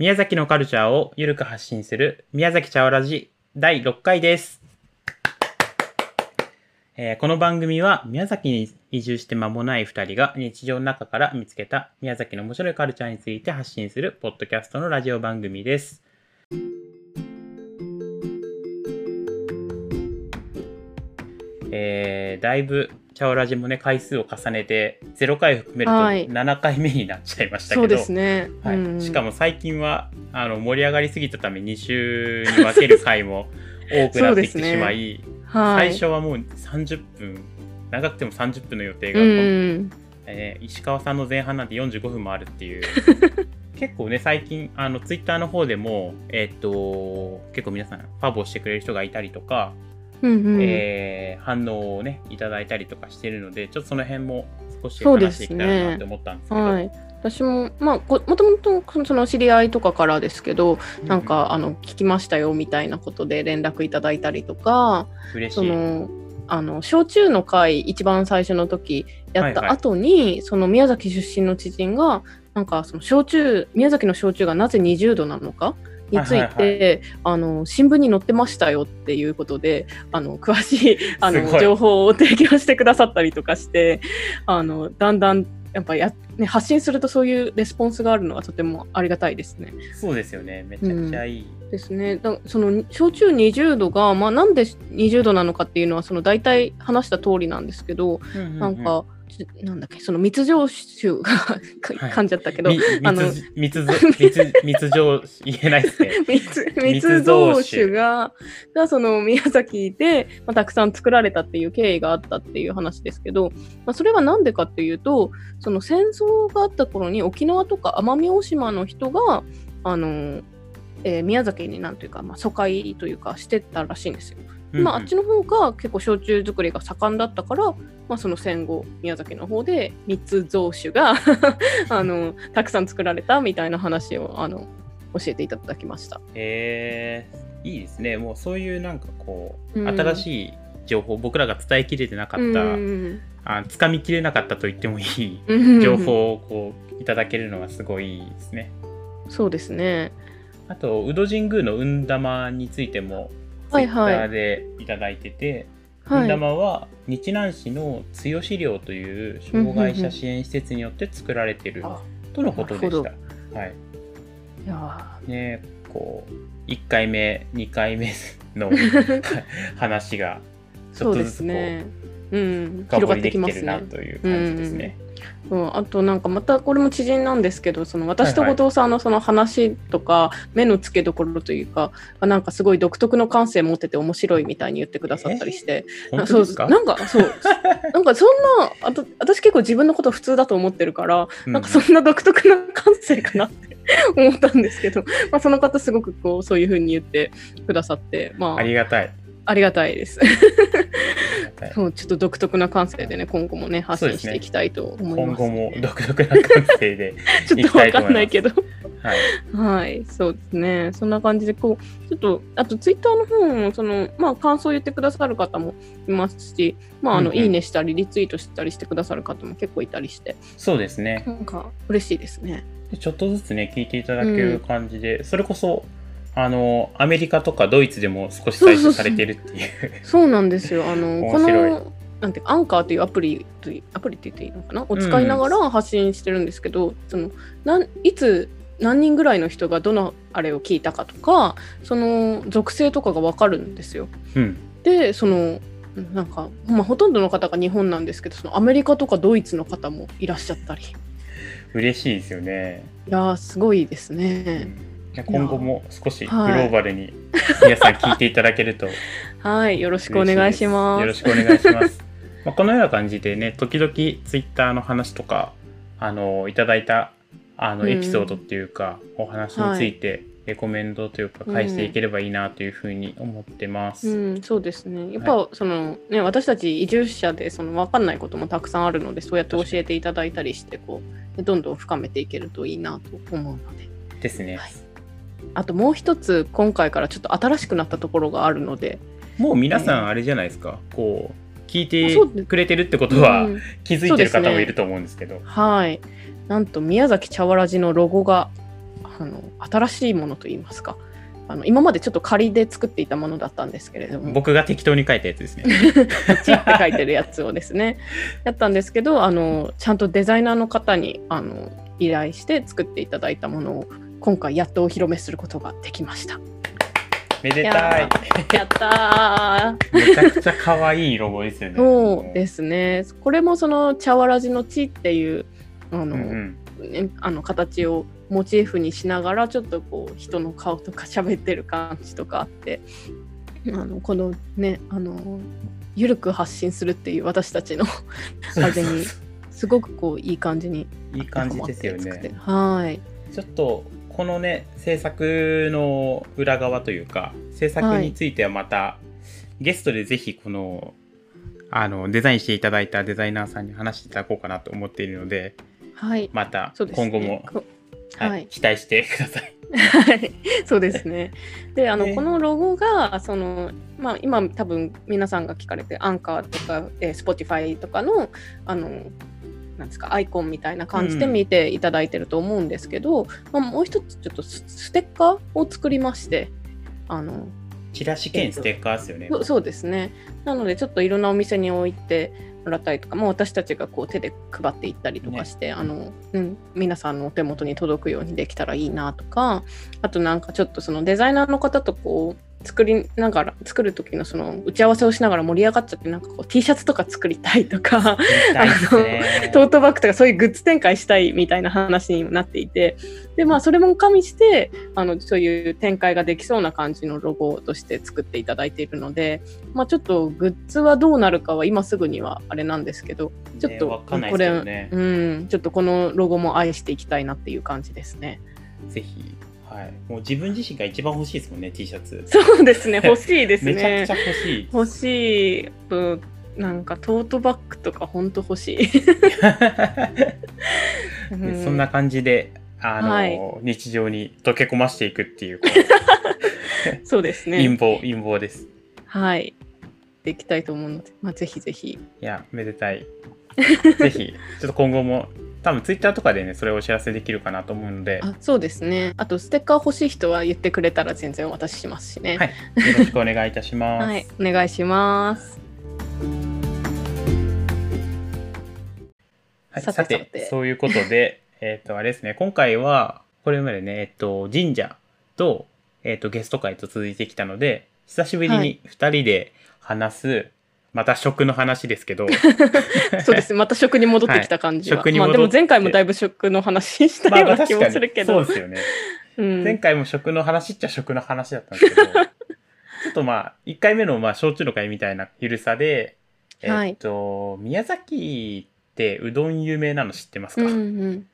宮崎のカルチャーをゆるく発信する宮崎茶わらじ第6回です。えーこの番組は宮崎に移住して間もない2人が日常の中から見つけた宮崎の面白いカルチャーについて発信するポッドキャストのラジオ番組です。えーだいぶ茶わらじもね回数を重ねて0回含めるとはい7回目になっちゃいましたけど、そうですね。はいうんしかも最近はあの盛り上がりすぎたため2週に分ける回も多くなってきてしまい、はい。最初はもう30分長くても30分の予定うが、ん。えー石川さんの前半なんて45分もあるっていう 結構ね最近あのツイッターの方でもえーっと結構皆さんファボしてくれる人がいたりとか、うんうん。えー反応をねいただいたりとかしてるのでちょっとその辺も少しそうで話していすねきたいなって思ったんですけど。はい。私も、まあ、こもともとその知り合いとかからですけど、なんか、あの、聞きましたよみたいなことで連絡いただいたりとか、そ嬉しい。の、あの、焼酎の会、一番最初の時やった後に、その宮崎出身の知人が、なんか、その焼酎、宮崎の焼酎がなぜ20度なのかについて、あの新聞に載ってましたよっていうことであの詳しい あの情報を提供してくださったりとかしてあのだんだんやっぱや、ね、発信するとそういうレスポンスがあるのはとてもありがたいですね。そうですよね。めちゃくちゃいい、ですね。だその焼酎20度が、まあ、なんで20度なのかっていうのはその大体話した通りなんですけど、うんうんうん。なんかちなんだっけその密醸酒が噛んじゃったけど、みあの密密ぞ 密密情言えないですね。密密 密造酒ががその宮崎で、まあ、たくさん作られたっていう経緯があったっていう話ですけど、まあ、それは何でかっていうとその戦争があった頃に沖縄とか奄美大島の人があの、えー宮崎になんというか、まあ、疎開というかしてたらしいんですよ。まあ、あっちの方が結構焼酎作りが盛んだったから、まあ、その戦後宮崎の方で密造酒が あのたくさん作られたみたいな話をあの教えていただきました。えー、いいですね。もうそういうなんかこう、うん新しい情報僕らが伝えきれてなかった、うんあ掴みきれなかったと言ってもいいうん情報をこういただけるのがすごいですね。そうですね。あと宇土神宮の運玉についてもツイッタはいはいーでいただいてて、運はい。玉は日南市の強資料という障害者支援施設によって作られてるあとのことでした。はい。いやねこう1回目2回目のー 話がちょっとずつこうすね。うん、深掘りできてる。なという感じですね。うん、あとなんかまたこれも知人なんですけどその私と後藤さんのその話とか目の付けどころというかあなんかすごい独特の感性持ってて面白いみたいに言ってくださったりして。本当そうですか？なんかそう。なんか そんなあと私結構自分のこと普通だと思ってるから、うん。なんかそんな独特な感性かなって 思ったんですけど、まあ、その方すごくこうそういうふうに言ってくださってまあ。ありがたい。ありがたいです。ありがたいそうちょっと独特な感性でね今後もね発信していきたいと思い今ます。後も独特な感性で。ちょっとわかんないけど。はい。はい、そうですね。そんな感じで、こう、ちょっと、あとツイッターの方も、その、まあ、感想を言ってくださる方もいますし、まあ、あの、うんうんいいねしたり、リツイートしたりしてくださる方も結構いたりして、そうですね。なんか、嬉しいですね。でちょっとずつね、聞いていただける感じで、それこそ、あの、アメリカとかドイツでも少し採取されてるっていう。そうなんですよ。あの、この、なんてアンカーというアプリという、アプリって言っていいのかな？を使いながら発信してるんですけど、その、なんいつ、何人ぐらいの人がどのあれを聞いたかとか、その属性とかがわかるんですよ。うん。でそのなんか、まあ、ほとんどの方が日本なんですけどそのアメリカとかドイツの方もいらっしゃったりい嬉しいですよね。やーすごいですうね。ん今後も少しグロはいーバルに皆さん聞いていただけると はいよろしくお願いします。よろしくお願いします。まあこのような感じでね、時々ツイッターの話とか、あの、いただいた、あの、うんエピソードっていうか、お話について、レコメンドというか、返していければいいなというふうに思ってます。うん、そうですね。やっぱ、そのね私たち移住者でその分かんないこともたくさんあるのでそうやって教えていただいたりしてこうどんどん深めていけるといいなと思うので。ですね。はいあともう一つ今回からちょっと新しくなったところがあるので。もう皆さんあれじゃないですか、こう、聞いてくれてるってことは、うん気づいてる方もいると思うんですけど。はい。なんと宮崎茶わらじのロゴがあの新しいものといいますかあの今までちょっと仮で作っていたものだったんですけれども僕が適当に書いたやつですね。チって書いてるやつをですね やったんですけどあのちゃんとデザイナーの方にあの依頼して作っていただいたものを今回やっとお披露目することができました。めでたい。やったーめちゃくちゃ可愛いロゴですよね。そうですねこれもその茶わらじの地っていうあの、うんうん。ね、あの形をモチーフにしながらちょっとこう人の顔とか喋ってる感じとかあってあのこのねあのゆるく発信するっていう私たちのあれにすごくこういい感じにいい感じですよね。はいちょっとこのね制作の裏側というか制作についてはまた、ゲストでぜひこのあのデザインしていただいたデザイナーさんに話していただこうかなと思っているのではいまた今後も、こはいはい期待してください。はい、そうですね。で、あの、ねこのロゴが、その、まあ、今多分皆さんが聞かれて、アンカーとか、えー、Spotify とかの、あの、なんですか、アイコンみたいな感じでうん見ていただいてると思うんですけど、まあ、もう一つちょっとスステッカーを作りまして、あの、チラシ兼ステッカーですよね。そそうですね。なので、ちょっといろんなお店に置いてもらったりとか、まあ、私たちがこう手で配っていったりとかして、あの、うん、皆さんのお手元に届くようにできたらいいなとか、あとなんかちょっとそのデザイナーの方とこう、作りながら、作る時のその打ち合わせをしながら盛り上がっちゃって、なんかこう T シャツとか作りたいとか、見たいですねトートバッグとかそういうグッズ展開したいみたいな話にもなっていてでまあそれも加味してあのそういう展開ができそうな感じのロゴとして作っていただいているので、まあ、ちょっとグッズはどうなるかは今すぐにはあれなんですけどちょっとこれ、ですよね。うん、ちょっとこのロゴも愛していきたいなっていう感じですね。ぜひ、はい。もう自分自身が一番欲しいですもんね、T シャツ。そうですね 欲しいですね。めちゃくちゃ欲しい。欲しい、うんなんかトートバッグとか本当欲しい。そんな感じで、あの、はい日常に溶け込ましていくっていう、こ そうですうね。陰謀、陰謀です。はい。できたいと思うので、まあ、ぜひぜひ。いや、めでたい。ぜひ、ちょっと今後も、多分ツイッターとかでね、それをお知らせできるかなと思うので、あそうですね。あと、ステッカー欲しい人は言ってくれたら全然お渡ししますしね。はいよろしくお願いいたします。はい。お願いします。はいささてそういうことで、えっと、あれですね、今回は、これまでね、えっと、神社と、えっと、ゲスト会と続いてきたので、久しぶりはに2人で話す、また食の話ですけど、そうです。ね。また食に戻ってきた感じは。はい。まあ、でも前回もだいぶ食の話したまあような気もするけど。そうですよね。うん。前回も食の話っちゃ食の話だったんですけど、ちょっとまあ、1回目のまあ、焼酎の会みたいなゆるさで、えっと、宮崎ってうどん有名なの知ってますか、うんうん。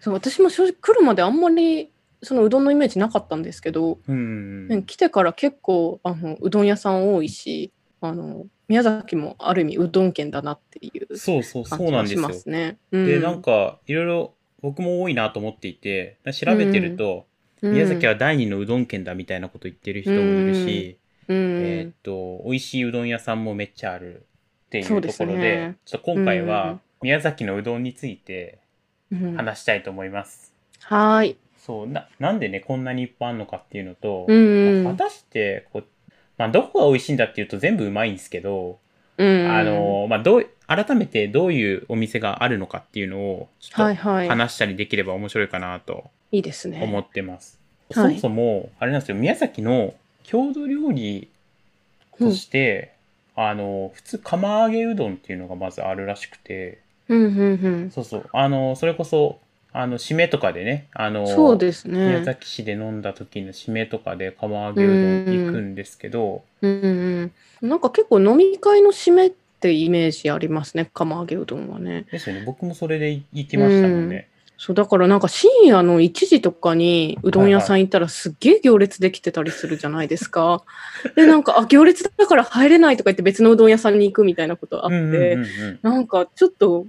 そう私も正直来るまであんまりそのうどんのイメージなかったんですけど、うんね来てから結構あのうどん屋さん多いしあの宮崎もある意味うどん県だなっていうそうそう、感そうなんですよ。じがしま。すね。うん。で、なんか、いろいろ僕も多いなと思っていて、調べてると、宮崎は第二のうどん県だみたいなこと言ってる人もいるし、うん、えーっと、美味しいうどん屋さんもめっちゃあるっていうところで、ね。ちょっと今回うんは宮崎のうどんについてうん。話したいと思います。はーい。そうな、なんでね、こんなにいっぱいあるのかっていうのと、果たしてこう、まあ、どこが美味しいんだっていうと全部うまいんですけど、うん、あの、まあ、どう、改めてどういうお店があるのかっていうのを、ちょっと。話したりできれば面白いかなといいですね。思ってます。はいそもそも、あれなんですよ、宮崎の郷土料理として、あの、普通釜揚げうどんっていうのがまずあるらしくて、うんうんうん。そうそう、あの、それこそ、あの、締めとかでね、あの、そうです宮ね。崎市で飲んだ時の締めとかで釜揚げうどん行くんですけど、うんうんうん。なんか結構飲み会の締めってイメージありますね。釜揚げうどんはね。ですよね、僕もそれで行きましたもんね。そうだからなんか深夜の1時とかにうどん屋さん行ったらすっげえ行列できてたりするじゃないですか。でなんかあ行列だから入れないとか言って別のうどん屋さんに行くみたいなことあって、うんうんうんうんなんかちょっと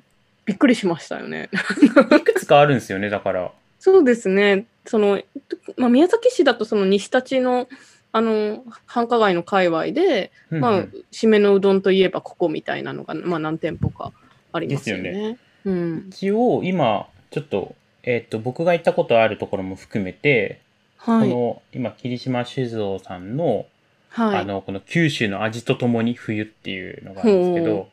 びっくりしましたよね。いくつかあるんですよね、だから。そうですね。その、まあ、宮崎市だとその西立のあの繁華街の界隈で、うんまあうん、締めのうどんといえばここみたいなのが、まあ、何店舗かありますよね。ようん。一応、今、ちょっとえっ、と、僕が行ったことあるところも含めて、はい。この、今、霧島酒造さんの、はい。あの、この九州の味とともに冬っていうのがあるんですけほど、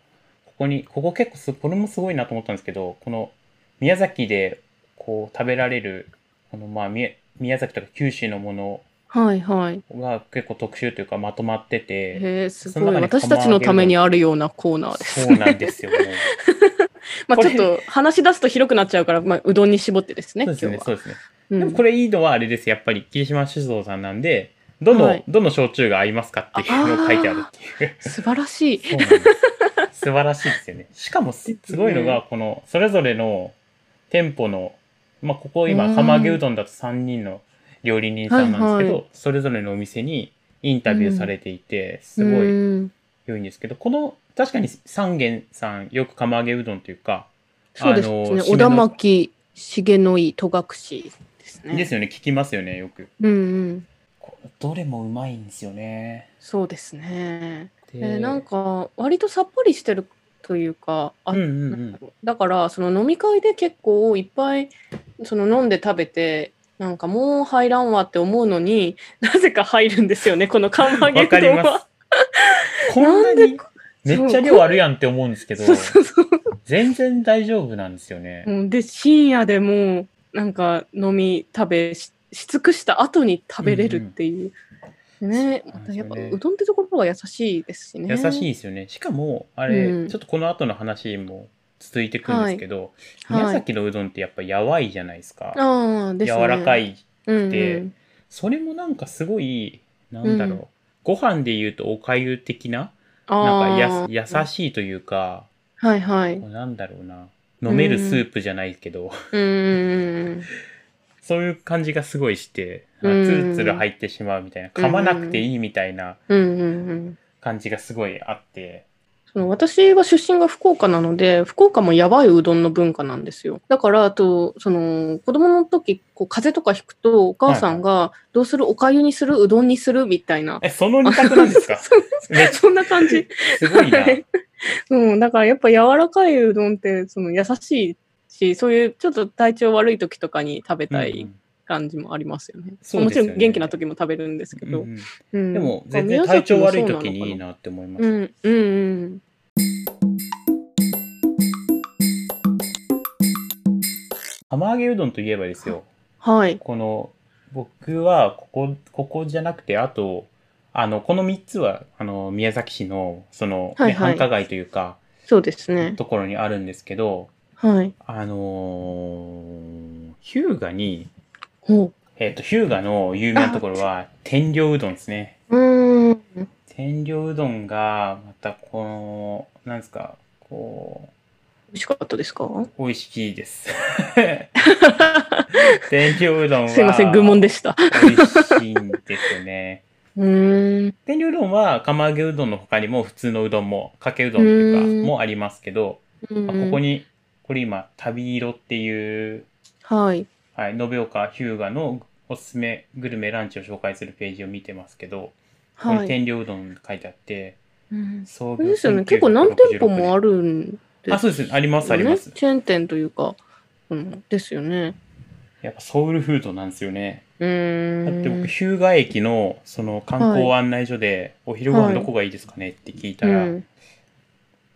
ここに、ここ結構す、これもすごいなと思ったんですけど、この宮崎でこう食べられる、このまあ宮宮崎とか九州のものはいはい。が結構特集というかまとまってて、へえ、すごい。私たちのためにあるようなコーナーです。そうなんですよ。もう まあちょっと話し出すと広くなっちゃうから、まあ、うどんに絞ってですね、そうですね。そうですね。うんでもこれいいのはあれです。やっぱり霧島酒造さんなんで、どの、はいどの焼酎が合いますかっていうのを書いてあるっていう。素晴らしい。そうなんです。素晴らしいですよね。しかもすすごいのが、この、それぞれの店舗の、まあ、ここ今、うん釜揚げうどんだと3人の料理人さんなんですけど、はいはいそれぞれのお店にインタビューされていて、すごいうん良いんですけど、この、確かに三軒さん、よく釜揚げうどんというか、そうですあのね。小田巻重の井戸隠ですね。ですよね、聞きますよね、よく。うんうん。こどれもうまいんですよね。そうですね。でえーなんか、割とさっぱりしてるというか、あうんうんうん。だから、その飲み会で結構いっぱいその飲んで食べて、なんかもう入らんわって思うのになぜか入るんですよね、この釜揚げうわかりまどんは。す。こんなにめっちゃ量あるやんって思うんですけど。全然大丈夫なんですよね。うんで、深夜でもうなんか飲み食べしし尽くした後に食べれるっていう。ね、そうまたやっぱうどんってところが優しいですしね。優しいですよね。しかも、あれ、うんちょっとこの後の話も続いてくるんですけど、はい宮崎のうどんってやっぱやわいじゃないですか。ああ、ですね。柔らかい。い。うんでうんそれもなんかすごい、なんだろう。うんご飯で言うとおかゆ的な、あなんーかや優しいというか、はいはい。なんだろうな。飲めるスープじゃないけど、うん。そういう感じがすごいして、ツルツル入ってしまうみたいな、噛まなくていいみたいな。感じがすごいあって、その私は出身が福岡なので、福岡もやばいうどんの文化なんですよ。だから、あと、その、子供の時、こう、風邪とかひくと、お母さんが、どうする？おかゆにする？うどんにする？みたいな。え、その二択なんですか？そんな感じ。ゃすごいな。うん、だからやっぱ柔らかいうどんって、その優しいし、そういうちょっと体調悪い時とかに食べたいうんうん感じもありますよね。よねもちろん元気な時も食べるんですけど。うんうんうんでも、全然体調悪い時にいい。なって思います。うん、うん、うん。釜揚げうどんといえばですよ、はい。この、僕は、ここ、ここじゃなくて、あと、あの、この3つは、あの、宮崎市の、その、ねはいはい繁華街というか、そうですね。ところにあるんですけど、はい。あのー、日向に、ほえっ、と、日向の有名なところは、天領うどんですね。う。うーん。天領うどんが、また、この、なんですか、こ美味しかったですか？う、美味しいです。天領うどんは、すいません、愚問でした。美味しいんですよね。うーん。天領うどんは釜揚げうどんの他にも普通のうどんもかけうどんっていううんかもありますけど、まあここにこれ今旅色っていう、はい。はい、延岡日向のおすすめグルメランチを紹介するページを見てますけど、ここはい。に天領うどん書いてあってうん創あれですよね。結構何店舗もあるんですあそうですありますあります、チェーン店というか、うん、ですよね。やっぱソウルフードなんですよねうーん。だって僕日向駅のその観光案内所でお昼ごはい飯どこがいいですかねって聞いたら、うん、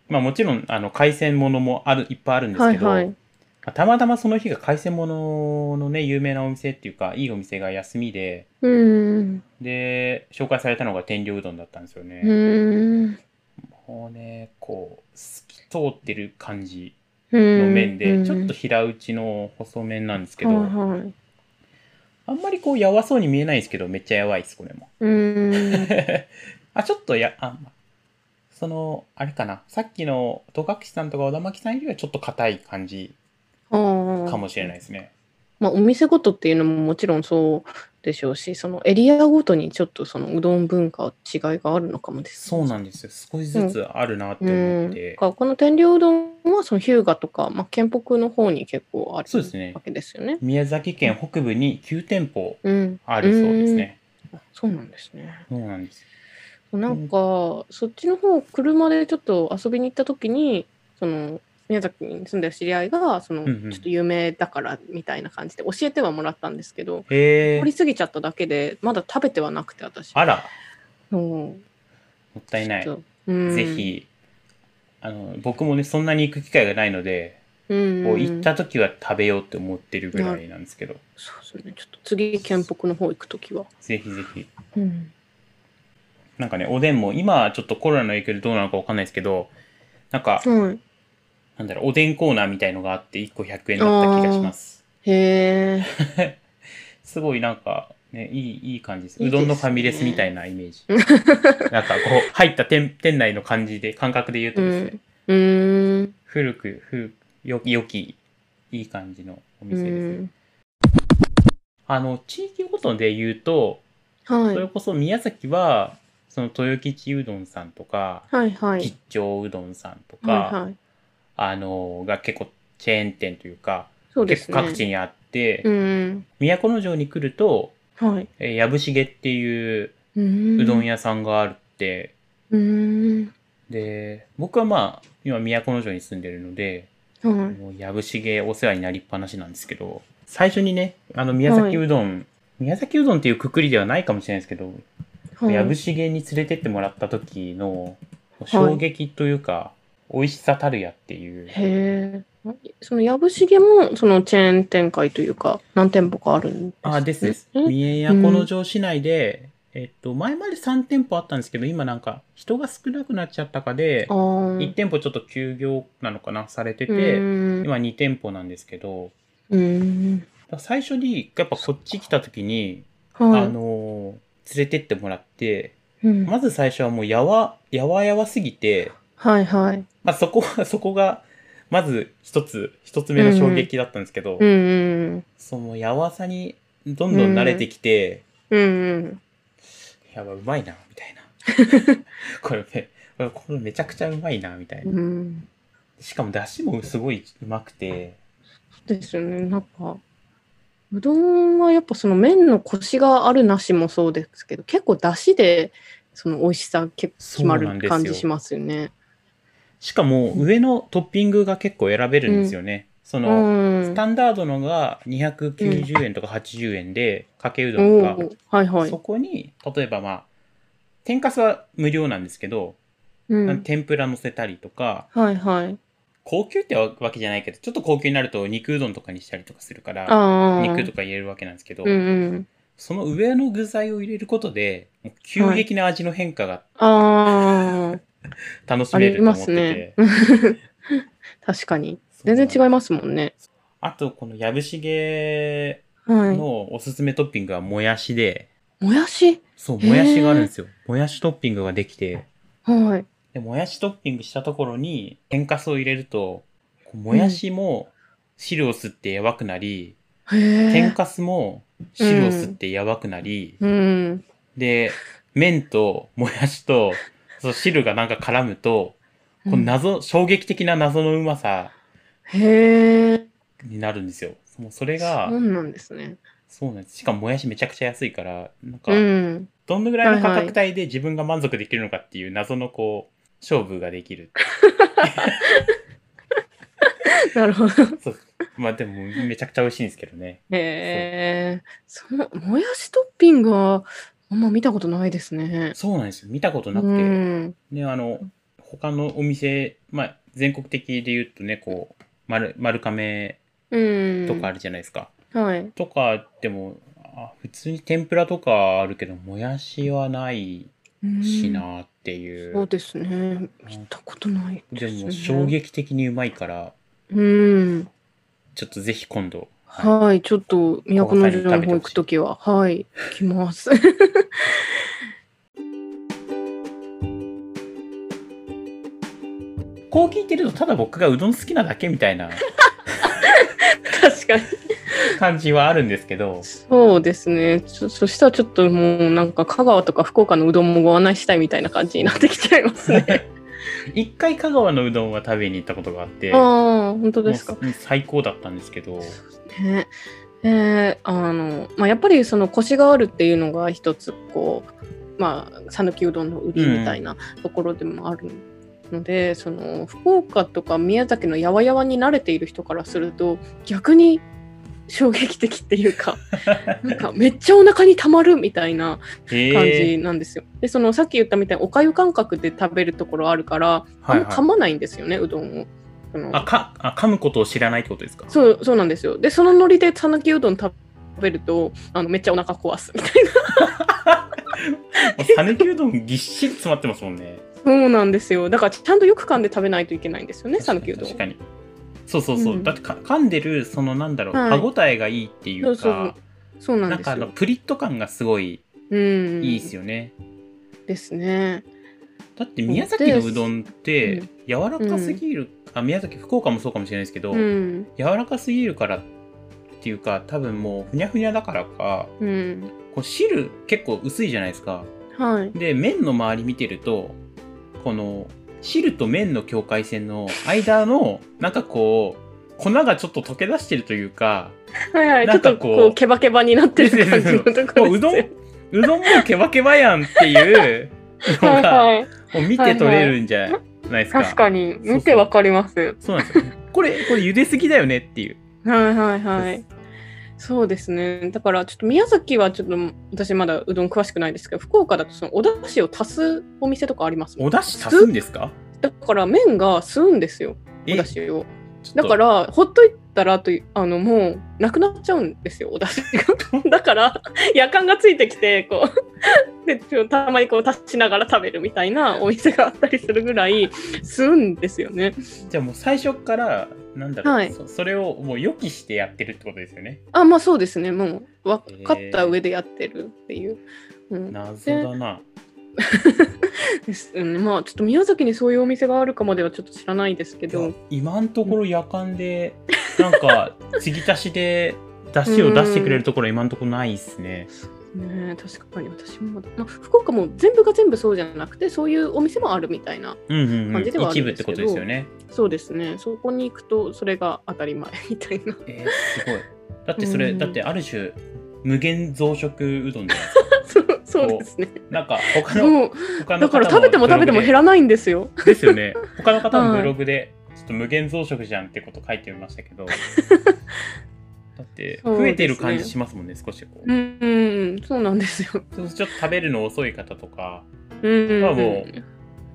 まあもちろんあの海鮮物もあるいっぱいあるんですけど、はいはい。まあたまたまその日が海鮮物のね、有名なお店っていうか、いいお店が休みで、うーん。で、紹介されたのが天領うどんだったんですようね。もうね、こう、透き通ってる感じのの麺で、ちょっと平打ちの細麺なんですけど、はいはい。あんまりこう、やわそうに見えないですけど、めっちゃやわいです、これも。うーん。あ、ちょっとや、あ、その、あれかな、さっきの戸隠さんとか小田巻さんよりはちょっと硬い感じかもしれないですね。まあ、お店ごとっていうのももちろんそうでしょうし、そのエリアごとにちょっとそのうどん文化違いがあるのかもです、そうなんですよ。少しずつあるなってうん思って。かこの天領うどんはその日向とか、まあ、県北の方に結構あるそうですねわけですよね。宮崎県北部に9店舗うん、あるそうですね。うん。そうなんですね。そうなんです。なんか、そっちの方、車でちょっと遊びに行った時に、その、宮崎に住んでる知り合いがその、うんうん。ちょっと有名だからみたいな感じで教えてはもらったんですけどへえ通り過ぎちゃっただけでまだ食べてはなくて私。あら。うん。もったいない。うん。ぜひあの僕もねそんなに行く機会がないので、うんこう行った時は食べようって思ってるぐらいなんですけど、そうですね。ちょっと次県北の方行くときは、ぜひぜひ。うん、なんかねおでんも今はちょっとコロナの影響でどうなのかわかんないですけどなんか、はいなんだろうおでんコーナーみたいのがあって1個100円だった気がします。へえ すごいなんかねいいいい感じです。いいうどんのファミレスみたいなイメージ。なんかこう入った店店内の感じで感覚で言うとですね、うーん。古く古くよきよきいい感じのおう店ですね、ん。あの地域ごとで言うとはい。それこそ宮崎はその豊吉うどんさんとか、はいはい。吉兆うどんさんとか、はいはいあのが結構チェーン店というか、うですね。構各地にあって、うん都城に来ると、はい。えーやぶしげっていうううどん屋さんがあるって、うーん。で、僕はまあ、今都城に住んでるので、はい。もうやぶしげお世話になりっぱなしなんですけど、最初にね、あの宮崎うどん、宮崎うどんっていうくくりではないかもしれないですけど、はい。やぶしげに連れてってもらった時の衝撃というか、美味しさたるやっていう。へえそのやぶしげもそのチェーン展開というか何店舗かあるんですあ、ですです。え都城市内で、えっと、前まで3店舗あったんですけど、今なんか人が少なくなっちゃったかであ、ー。1店舗ちょっと休業なのかな、されてうて、今2店舗なんですけど、最初にやっぱこっち来た時に、はい。あのー連れてってもらって、うん。まず最初はもうやわ、やわやわすぎて、はいはいまあそこは、そこが、まず一つ、一つ目の衝撃だったんですけど、うんうん。そのやわさにどんどん慣れてきて、うんうんやば、うまいな、みたいな。これめ、これめちゃくちゃうまいな、みたいな。うん。しかも、出汁もすごいうまくて、ですよね。なんかうどんはやっぱその麺のコシがあるなしもそうですけど結構出汁でその美味しさ決まる感じしますよね。しかも、上のトッピングが結構選べるんですよね。その、うんスタンダードのが290円とか80円で、かけうどおんが、ーはいはいそ。こに、例えばまあ、天かすは無料なんですけど、うん、天ぷら乗せたりとか、はいはい。高級ってわけじゃないけど、ちょっと高級になると肉うどんとかにしたりとかするから。肉とか入れるわけなんですけど、うんうん。その上の具材を入れることで、急激な味の変化がああ。楽しあめると思ってりますて、ね。確かに。全然違いますもんね。あと、このやぶしげはい。のおすすめトッピングはもやしで、もやし？そう、もやしがあるんですよ。もやしトッピングができて、はい。で、もやしトッピングしたところに、天かすを入れると、もやしも汁を吸ってやばくなり、へえ。天かすも汁を吸ってやばくなり、うん。で、麺ともやしと、そう汁がなんか絡むと、こう謎、衝撃的な謎のうまさへえ。になるんですよ。もうそれがそ、うなんですね。そうなんです。しかももやしめちゃくちゃ安いから、なんかう、ん。どのぐらいの価格帯で自分が満足できるのかっていう謎のこう、勝負ができる。なるほど。そう。まあでも、めちゃくちゃ美味しいんですけどね。へえ。その、もやしトッピングは、あんま見たことないですね。そうなんですよ。見たことなくうて。ん。ね、あの、他のお店、まあ、全国的で言うとね、こう、丸、丸亀うん。とかあるじゃないですか。はい。とかでも、あ普通に天ぷらとかあるけど、もやしはないうんしなっていう。そうですね。見たことないです、ね。でも、衝撃的にうまいから、うん。ちょっとぜひ今度、はいはい、ちょっと都城の方行くときは、はい、来ます。こう聞いてると、ただ僕がうどん好きなだけみたいな確かに。感じはあるんですけど、そうですね。そそしたらちょっともうなんか香川とか福岡のうどんもご案内したいみたいな感じになってきちゃいますね。一回香川のうどんは食べに行ったことがあって、ああ、本当ですか？最高だったんですけど、ね。えーあのまあ、やっぱりそのコシがあるっていうのが一つこうまあ讃岐うどんの売りみたいなところでもあるのでその福岡とか宮崎のやわやわに慣れている人からすると逆に衝撃的っていうか なんかめっちゃお腹にたまるみたいなへ感えじなんですよ。でそのさっき言ったみたいにおかゆ感覚で食べるところあるから、あんま噛まないんですよねうどんを。そのあかあ噛むことを知らないってことですか？そうそうなんですよ。でそのノリで讃岐うどん食べるとあのめっちゃお腹壊すみたいな。讃岐うどんぎっしり詰まってますもんねそうなんですよ。だからちゃんとよく噛んで食べないといけないんですよね讃岐うどん。確かにそうそうそう、うんだってか噛んでるそのなんだろう、はい歯ごたえがいいっていうかそうそうそうなんなんか。プリッと感がすごいうん。いいですよね、ですね。だって宮崎のうどんってうん柔らかすぎる、あ宮崎福岡もそうかもしれないですけど、うん。柔らかすぎるからっていうか多分もうふにゃふにゃだからかうん。こう汁結構薄いじゃないですかはい。で麺の周り見てるとこの汁と麺の境界線の間のなんかこう粉がちょっと溶け出してるというかはいはい。なんかこうケバケバになってる感じのところもううどんですね。うどんもケバケバやんっていうのはいがはい。もう見て取れるんじゃないですか。確かに見てわかります。そうなんですよ。これ、これ茹ですぎだよねっていう。はいはいはい。そうですね。だからちょっと宮崎はちょっと私まだうどん詳しくないですけど、福岡だとそのお出汁を足すお店とかありますお出汁足すんですか？だから麺が吸うんですよ、おえ出汁を。だから、ほっといたらというあのもうなくなっちゃうんですよ、お出汁が。だから、夜間がついてきて、こう、でたまにこう足しながら食べるみたいなお店があったりするぐらい吸うんですよね。じゃあもう最初から、なんだろう、はいそ、それをもう予期してやってるってことですよね。あ、まあそうですね、もう分かった上でやってるっていう。うん、謎だな。で すよね。まあちょっと宮崎にそういうお店があるかまではちょっと知らないですけど、今のところ夜間で、なんか、継ぎ足しで、出汁を出してくれるところ今のところないっすね。ね、確かに私もまあ、福岡も全部が全部そうじゃなくてそういうお店もあるみたいなうんうんうん。感じではあ一部ってこるんですけどとですよね。そうですね。そこに行くとそれが当たり前みたいな。えー、すごい。だってそれ、うん。だってある種、無限増殖うどんじゃないですか。そうそうですね。なんか、他の、他のだから方食べても食べても減ららないんですよ。で。すよね。他の方もはい。ブログで、ちょっと無限増殖じゃんってこと書いてましたけど、だって、増えてる感じしますもんね、少しこう。うんうんそうなんですよ。そうちょっと食べるの遅い方とか、うんうんまあも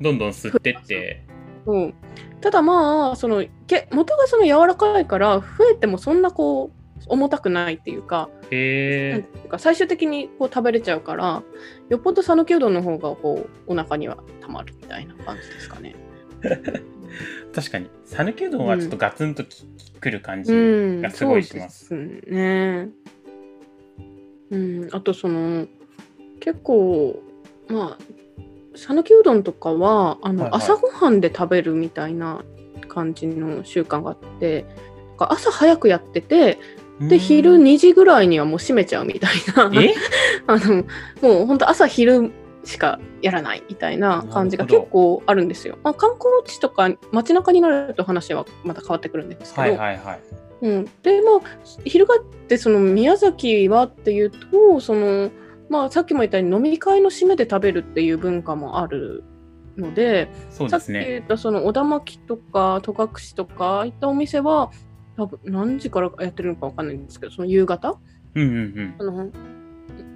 どんどん吸ってって、そうただまあそのけ元がその柔らかいから増えてもそんなこう重たくないっていうかなんいうか最終的にこう食べれちゃうからよっぽど讃岐うどんの方がこうお腹にはたまるみたいな感じですかね。ー、確かに、讃岐うどんはちょっとガツンとき、くる感じうん、がすごいします。そうですね。うん、あとその結構まあ讃岐うどんとかはあの、はいはい。朝ごはんで食べるみたいな感じの習慣があって朝早くやっててで昼に2時ぐらいにはもう閉めちゃうみたいな。え？あのもう本当朝昼しかやらないみたいな感じが結構あるんですよ。まあ、観光地とか街中になると話はまた変わってくるんですけど、はいはいはい。うん、でまあ翻ってその宮崎はっていうとその、まあ、さっきも言ったように飲み会の締めで食べるっていう文化もあるのでさっきそうですね。言ったその小田巻とか戸隠とかああいったお店は多分何時からやってるのかわかんないんですけどその夕方？うんうんうん。あの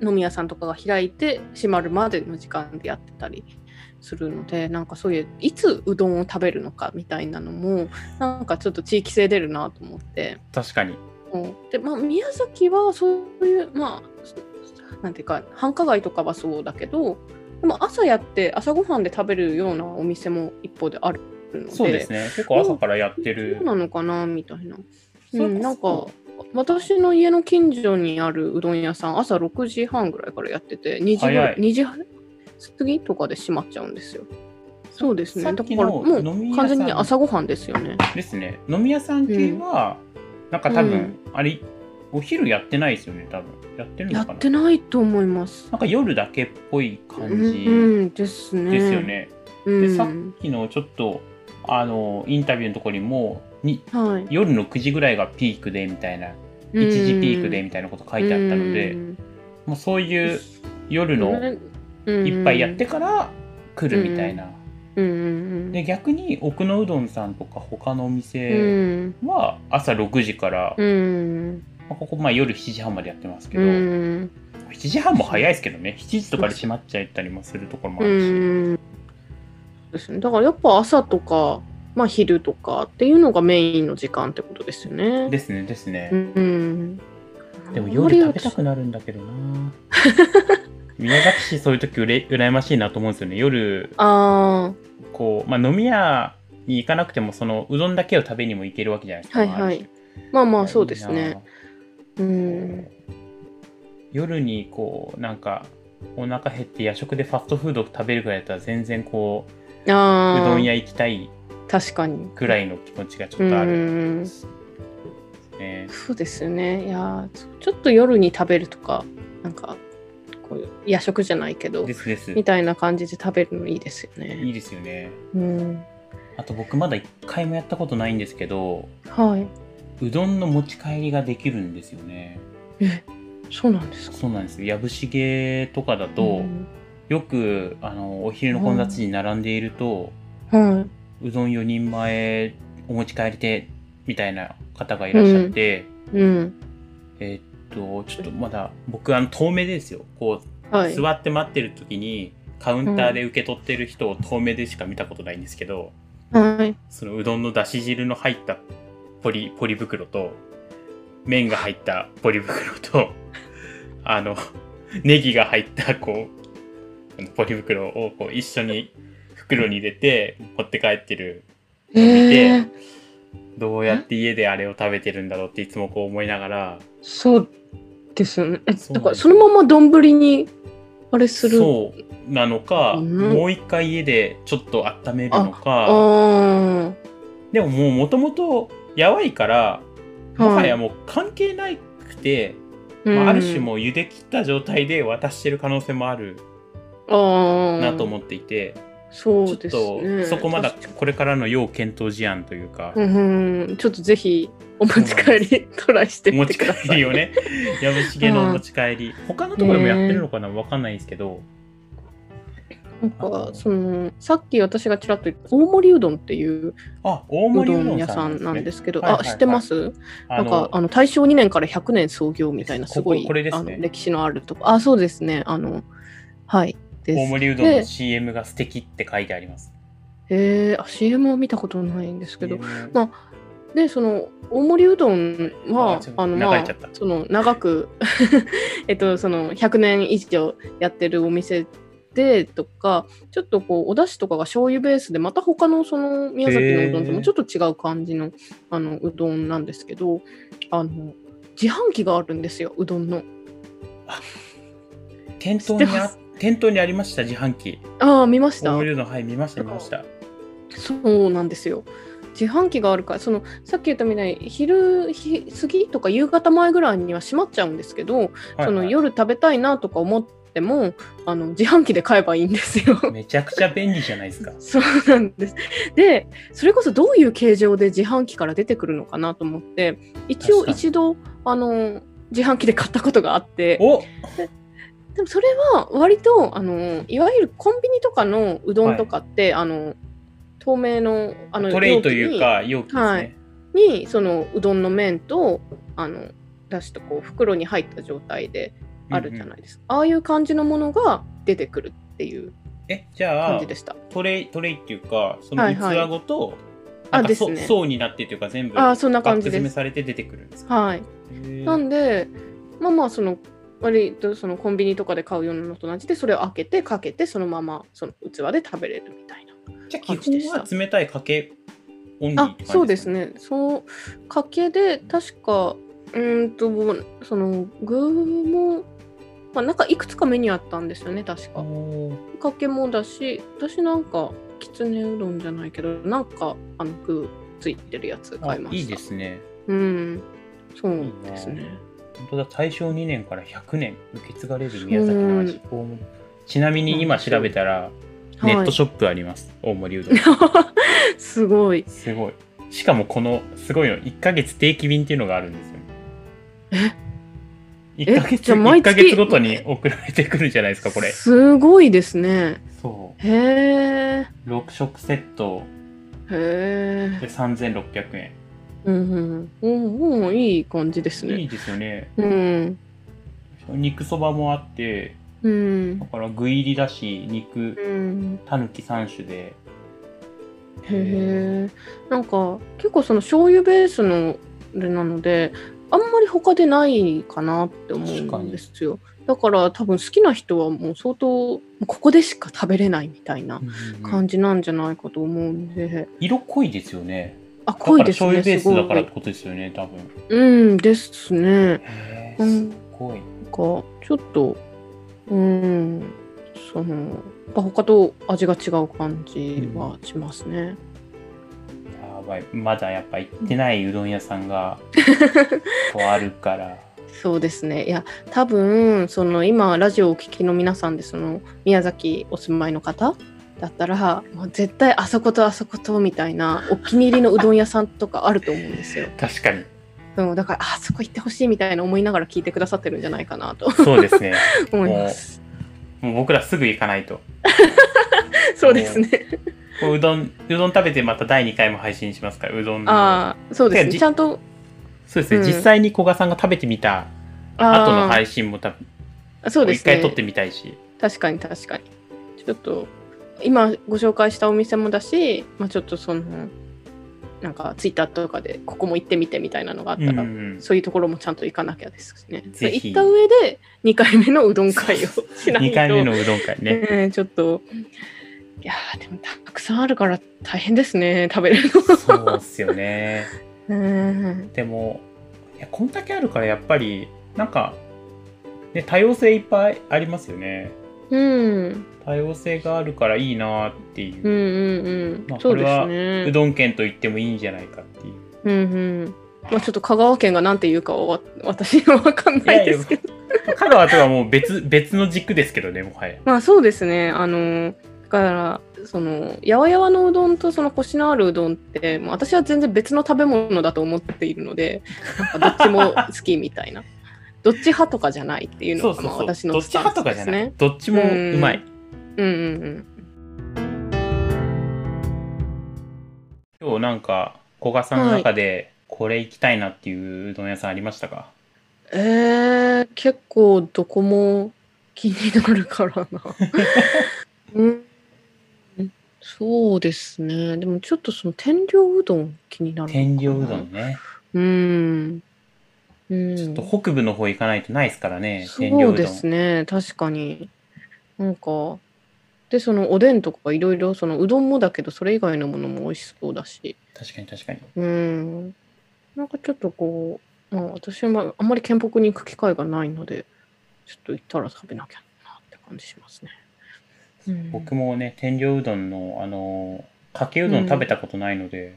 飲み屋さんとかが開いて閉まるまでの時間でやってたりするのでなんかそういういつうどんを食べるのかみたいなのもなんかちょっと地域性出るなと思って。確かに。うんでまあ、宮崎はそういうまあなんていうか繁華街とかはそうだけどでも朝やって朝ごはんで食べるようなお店も一方であるのでそうですね。結構朝からやってるそう。なのかなみたいな。そううんなんか私の家の近所にあるうどん屋さん朝6時半ぐらいからやってて2時ぐらい早い2時過ぎとかで閉まっちゃうんですよ。そうですね。だからもう完全に朝ごはんですよね。ですね。飲み屋さん系は、なんか多分、あれ、お昼やってないですよね、多分。やってるやのかな？ってないと思います。なんか夜だけっぽい感じうんうんですね。ですよね。うんで、さっきのちょっと、あの、インタビューのところにも、にはい、夜の9時ぐらいがピークでみたいな、1時ピークでみたいなこと書いてあったので、もうそういう夜ののいっぱいやってから来るみたいなうんうんで逆に奥のうどんさんとか他のおうん。う店ん。は朝6時から、うん。まあここまあ夜7時半までやってますけうど、ん。7時半も早いですけどね7時とかで閉まっちゃったりもするところもあうるし、ん。ですね。だからやっぱ朝とか、まあ昼とかっていうのがメインの時間ってことですよね。ですねですね、うん。でも夜食べたくなるんだけどな 宮崎市そういう時うれ羨ましいなと思うんですよね夜あこう、まあ、飲み屋に行かなくてもそのうどんだけを食べにも行けるわけじゃないですか、はいはいまあまあそうですね。うん。夜にこうなんかお腹減って夜食でファストフードを食べるぐらいだったら全然こうう。どん屋行きたい確かに。ぐらいの気持ちがちょうっとあるん。ね。そうですよね。いやーちょっと夜に食べるとか、なんか、こう夜食じゃないけどで、すです。みたいな感じで食べるのいいですよね。いいですよね。うん。あと僕まだ一回もやったことないんですけど、はい。うどんの持ち帰りができるんですよね。え、そうなんですか？そうなんですよ。やぶしげとかだと、うんよくあのお昼の混雑時に並んでいると、はうどん4人前お持ち帰りでみたいな方がいらっしゃって、い。うん。えーっとちょっとまだ僕あの遠目ですよこうはい。座って待ってる時にカウンターで受け取ってる人を遠目でしか見たことないんですけど、はい。そのうどんのだし汁の入ったポリポリ袋と麺が入ったポリ袋と あのネギが入ったこうポリ袋をこう一緒に袋に入れて持って帰ってるのを見て、えー、どうやって家であれを食べてるんだろうっていつもこう思いながらそうですよね。だからそのまま丼に、あれする？そうなのか、うんもう一回家でちょっと温めるのあかあ。でももうもともとやわいからもはやもう関係なくて、まあ、ある種もう茹で切った状態で渡してる可能性もある。なと思っていて、そうですちょっね。とそこまだこれからの要検討事案というか、うんうん、ちょっとぜひお持ち帰りトライしてみお持ちてください。帰りをねやぶしげのお持ち帰り。他のところでもやってるのかな？わかんないんですけど、なんかそのさっき私がちらっと言った大盛りうどんっていうあ大う森うどん屋さんなんですけど、はいはいはいあ知ってます？あなんかあの大正2年から100年創業みたいなですすごいねあの歴史のあるとこ。あそうですね。あのはいです。大森うどんので CM が素敵って書いてあります。えー、あ CM を見たことないんですけど、までその大盛りうどんはあのまあその長く えっとその100年以上やってるお店でとかちょっとこうお出汁とかが醤油ベースでまた他のその宮崎のうどんともちょっと違う感じのあのうどんなんですけどあの自販機があるんですようどんの。店頭にあ店頭にありました自販機。ああ見ました。はい見ました見ました。そうなんですよ。自販機があるからそのさっき言ったみたいに昼ひ過ぎとか夕方前ぐらいには閉まっちゃうんですけど、はいそのはい夜食べたいなとか思ってもあの自販機で買えばいいんですよ。めちゃくちゃ便利じゃないですか。そうなんです。でそれこそどういう形状で自販機から出てくるのかなと思って一応一度あの自販機で買ったことがあって。お！でもそれは割とあのいわゆるコンビニとかのうどんとかって、あの透明のあのトレイというか容器ですね、はい。にそのうどんの麺とあのだしとこう袋に入った状態であるじゃないですか、ああいう感じのものが出てくるっていうえじゃあ感じでした。トレイトレイっていうかそのはいはい。器ごと、あなんかそですね。層になってというか全部ああそんな感じ詰めされて出てくるんですか？はい。なんでまあまあその割とそのコンビニとかで買うようなのと同じでそれを開けてかけてそのままその器で食べれるみたいなじゃあ基本は冷たいかけオンリーって感じあそうですねね。そうかけで確かうーんとその具も、まあ、なんかいくつかメニューあったんですよね確か。かけもだし私なんかきつねうどんじゃないけどなんかあの具ついてるやつあ買いました。いいですね。うん。そうですね。本当だ大正2年から100年受け継がれる宮崎の味大盛りちなみに今調べたらネットショップあります、大盛りうどん。すごい。すごい。しかもこのすごいの1ヶ月定期便っていうのがあるんですよね1ヶ月じゃあ毎1ヶ月月ごとに送られてくるじゃないですかこれすごいですねそへえ。う6食セットへえ。で3600円うんうん。うんうん、いい感じですね。いいですよねうん。肉そばもあってうんだ。から具入りだし肉うん。たぬき3種でへえ。なんか、結構その醤油ベースのあれなので、あんまり他でないかなって思うんですよ。だから多分好きな人はもう相当、ここでしか食べれないみたいなうんうん感じなんじゃないかと思うんで、色濃いですよねあ、濃いですね、醤油ベー。スだからってことですよね多分うんですね。すごいなんかちょっとうんその他と味が違う感じはしますね。やばいまだやっぱ行ってないうどん屋さんが こうあるからそうですね。いや多分その今ラジオをお聞きの皆さんでその宮崎お住まいの方だったらもう絶対あそことあそことみたいなお気に入りのうどん屋さんとかあると思うんですよ。確かにうん、だからあそこ行ってほしいみたいな思いながら聞いてくださってるんじゃないかなとそうですね 思います。もう僕らすぐ行かないとそうですね。こううどんうどん食べてまた第2回も配信しますからうどんの。ああそうですね。ちゃんとそうですね、うん。実際に古賀さんが食べてみた後の配信も多分そうですね。一回撮ってみたいし。確かに確かに。ちょっと今ご紹介したお店もだし、まあ、ちょっとそのなんかツイッターとかでここも行ってみてみたいなのがあったら、うんそういうところもちゃんと行かなきゃですしね。ぜひ。行った上で2回目のうどん会をしないと。2回目のうどん会ね。ね ちょっといやーでもたくさんあるから大変ですね食べるの。そうっすよね。うん。でもいやこんだけあるからやっぱりなんか、ね、多様性いっぱいありますよね。うん。多様性があるからいいなっていう、うんうんうん、まあそうですこれはねうどん県と言ってもいいんじゃないかっていう。うんうん。まあちょっと香川県が何て言うかはわ私は分かんないですけど。香川とはもう別別の軸ですけどねもはや。まあそうですね。あの、だから、その、やわやわのうどんとそのコシのあるうどんって、もう私は全然別の食べ物だと思っているので、どっちも好きみたいな。どっち派とかじゃないっていうのがまあ私のスどっちタンスですね。どっちもうまいうんうん今日なんか古賀さんの中でこれ行きたいなっていううどん屋さんありましたか、うん。えー、結構どこも気になるからな。うん。そうですね。でもちょっとその天領うどん気になる天領うどんね。うん。うん。ちょっと北部の方行かないとないですからね天領どんそううですね。確かに。なんかでそのおでんとかいろいろそのうどんもだけどそれ以外のものも美味しそうだし。確かに確かに。うん。なんかちょっとこうまあ私はあんまり県北に行く機会がないのでちょっと行ったら食べなきゃなって感じしますね、うん、僕もね天領うどんのあのかけうどん食べたことないので、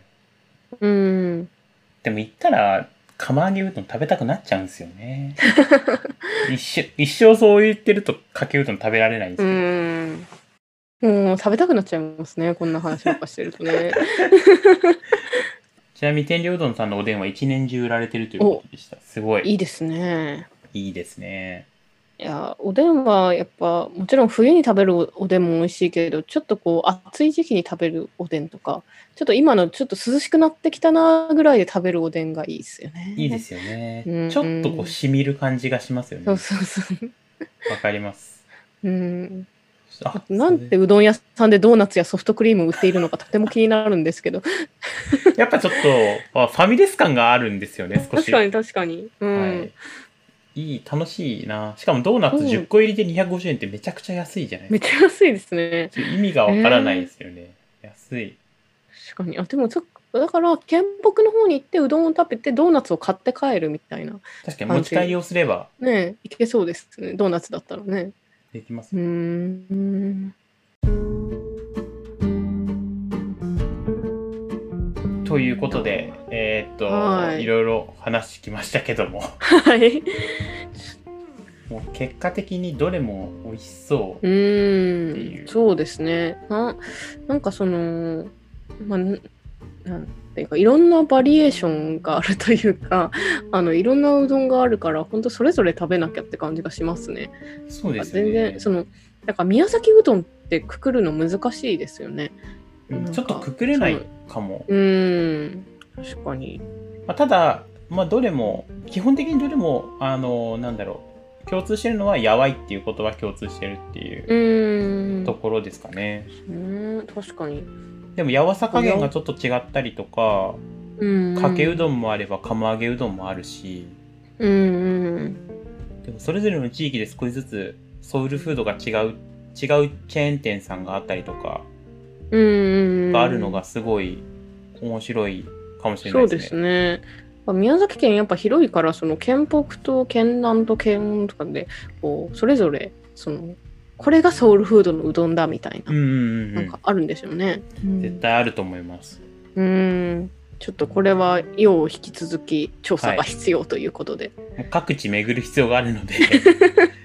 うん。でも行ったら釜揚げうどん食べたくなっちゃうんですよね。一生一生そう言ってるとかけうどん食べられないんですうけど、ん。もう食べたくなっちゃいますねこんな話ばっかしてるとね。ちなみに天領うどんさんのおでんは一年中売られてるということでした。すごい。いいですね。いいですねいや、おでんはやっぱ、もちろん冬に食べるおおでんも美味しいけど、ちょっとこう、暑い時期に食べるおでんとか、ちょっと今のちょっと涼しくなってきたなぐらいで食べるおでんがいいですよね。いいですよね、うんちょっとこうしみる感じがしますよねそうわそうそう。かりますうん。あなんそでうどん屋さんでドーナツやソフトクリームを売っているのかとても気になるんですけど。れやっぱちょっとあファミレス感があるんですよね少し確かに確かに。うん。はいいい楽しいなしかもドーナツうん10個入りで250円ってめちゃくちゃ安いじゃないめっですかちゃ安いですね。ちょっと意味がわからないですよね、安い確かに。あ、でもそだから、県北の方に行ってうどんを食べてドーナツを買って帰るみたいな。確かに持ち帰りをすればねいけそうですね。ドーナツだったらね。できますうーん。ということでえーっと、はいい、ろいろ話してきましたけどもはい。もう結果的にどれも美味しそう。っていうんそうですね。ななんかその、まあ、んなんていうか、いろんなバリエーションがあるというか、あの、いろんなうどんがあるから、本当それぞれ食べなきゃって感じがしますね。そうですよね全然、その、だから宮崎うどんってくくるの難しいですよね。ちょっとくくれないかも。うーん。確かに。まあ、ただ、まあ、どれも、基本的にどれも、あの、なんだろう、共通してるのは、やわいっていう言葉共通してるっていう。ところですかね。うーん確かに。でも、やわさ加減がちょっと違ったりとか、うん。かけうどんもあれば、釜揚げうどんもあるし、うんうん。でも、それぞれの地域で少しずつ、ソウルフードが違う、違うチェーン店さんがあったりとか。があるのがすごい面白いかもしれなそでいうですね。すね。まあ宮崎県やっぱ広いからその県北と県南と県とかでこうそれぞれそのこれがソウルフードのうどんだみたいな、なんか。あるんですよね。うん絶対あると思います。うんちょっとこれは要引き続き調査が必要ということで。もう各地巡る必要があるので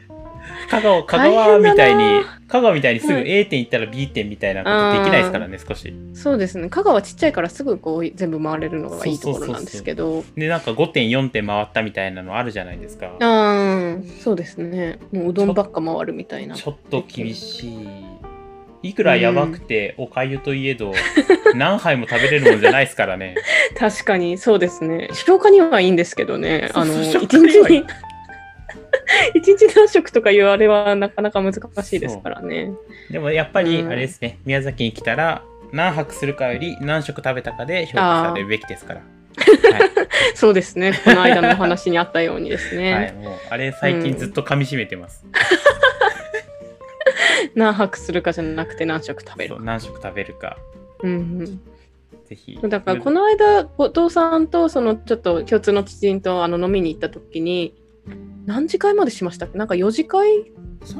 香川香川みたいに香川みたいにすぐはい A 店行ったら B 店みたいなことできないですからね少しそうですね。香川ちっちゃいからすぐこう全部回れるのがいいところなんですけど。でなんか5店4店回ったみたいなのあるじゃないですかああ、そうですね。もううどんばっか回るみたいな。ちょっと厳しいいくらやばくておかゆといえど何杯も食べれるもんじゃないですからね 確かにそうですね。消化にはいいんですけどね。あの一日に 一日何食とかいうあれはなかなか難しいですからね。でもやっぱりうん。あれですね。宮崎に来たら何泊するかより何食食べたかで評価されるべきですから。そうですね。この間のお話にあったようにですね。はい、もうあれ最近ずっと噛み締めてます、何泊するかじゃなくて何食食べるか。何食食べるか。うんぜひ。うん、だからこの間後藤さんとそのちょっと共通の知人とあの飲みに行った時に何時会までしましたっけ？なんか4次会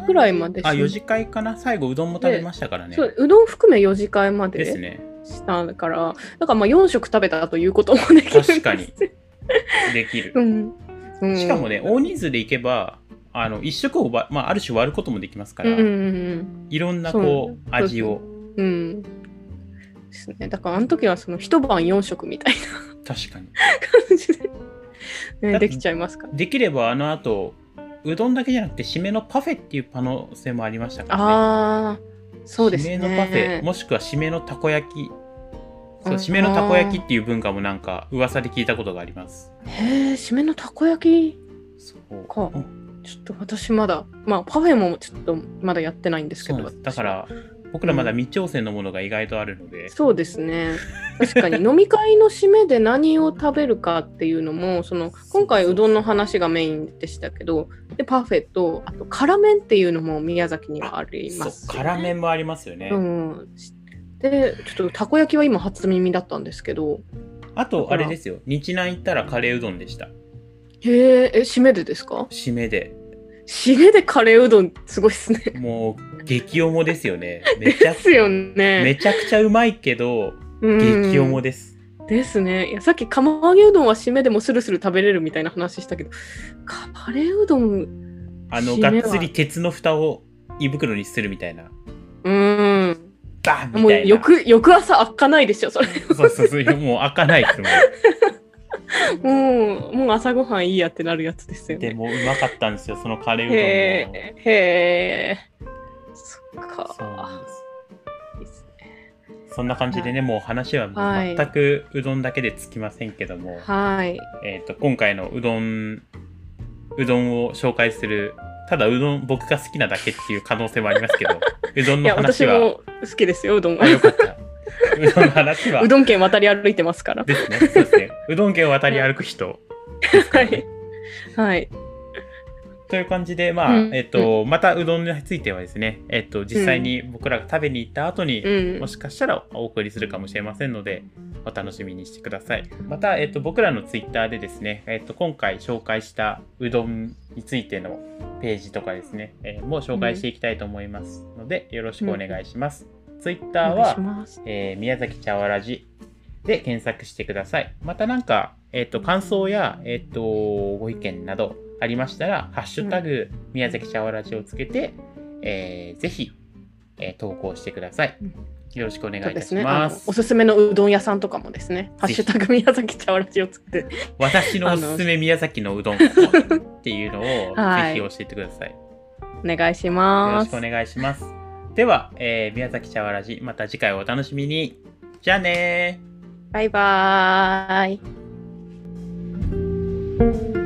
ぐらいまでしあ4次会かな？最後うどんも食べましたからね。そううどん含め4次会までですね。したから、だからまあ4食食べたということもできる確かに。できる。うん。うん。しかもね大人数で行けばあの一食をば、まあ、ある種割ることもできますから、うんうんうん。いろんなこう味を。うん。うん。ですね。だからあの時はその一晩4食みたい確かに。な 感じで、できちゃいますから。できればあの後うどんだけじゃなくて締めのパフェっていう可能性もありましたからね。ああ、そうですね。締めのパフェもしくは締めのたこ焼き。そうあ締めのたこ焼きっていう文化もなんか噂で聞いたことがあります。へえ、締めのたこ焼き？そう。か。うんちょっと私まだ、まあパフェもちょっとまだやってないんですけど。だから僕らまだ未挑戦のものが意外とあるので、そうですね。確かに飲み会の締めで何を食べるかっていうのも、その今回うどんの話がメインでしたけど、でパフェとあと辛麺っていうのも宮崎にはあります、辛麺もありますよね、うん。で、ちょっとたこ焼きは今初耳だったんですけど、あとあれですよ。日南行ったらカレーうどんでした。へえ、え、締めでですか？締めで。締めでカレーうどんすごいっすね。もう激重ですよねめちゃですよめね。ちゃくちゃうまいけどうん激重です、ですね。いやさっき釜揚げうどんは締めでもスルスル食べれるみたいな話したけど、カレーうどん、あの締めはがっつり鉄の蓋を胃袋にするみたいなうん。バンみもうたいな翌翌朝開かないでしょ、それ。そうそうそうもう開かないですも もう、もう朝ごはんいいやってなるやつですよんでね。もうまかったんですよそのカレーうどんもへえ、か。そうなんですいいっすねそんな感じでね、もう話ははい全くうどんだけでつきませんけども、はい。えー、と今回のうどんうどんを紹介するただうどん僕が好きなだけっていう可能性もありますけど うどんの話は好きですよ、うどんはあ。よかったうどんの話はうどん県渡り歩いてますから。ですねそうですねうどん県を渡り歩く人ですかはい。はい。という感じで、まあ、うんえっ、と、またうどんについてはですね、えっ、と、実際に僕らが食べに行った後に、うんも。しかしたらお送りするかもしれませんので、お楽しみにしてください。また、えっ、と、僕らのツイッターでですね、えっ、と、今回紹介したうどんについてのページとかですね、えーもう紹介していきたいと思いますので、よろしくお願いします。ツイッターは。えー宮崎茶わらじで検索してください。またなんか、えっ、と、感想や、えっ、と、ご意見などありましたら、ハッシュタグ、宮崎茶わらじをつけて、えーぜひ、えー投稿してくださいうん。よろしくお願いいたしそうですね。おすすめのうどん屋さんとかもですね、ハッシュタグ宮崎茶わらじをつけて、私のおすすめ宮崎のうどん っていうのを、はいぜひ教えてください。お願いしよろます。しくお願いします。では、えー宮崎茶わらじ、また次回お楽しみに。じゃあねー。バイバーイ。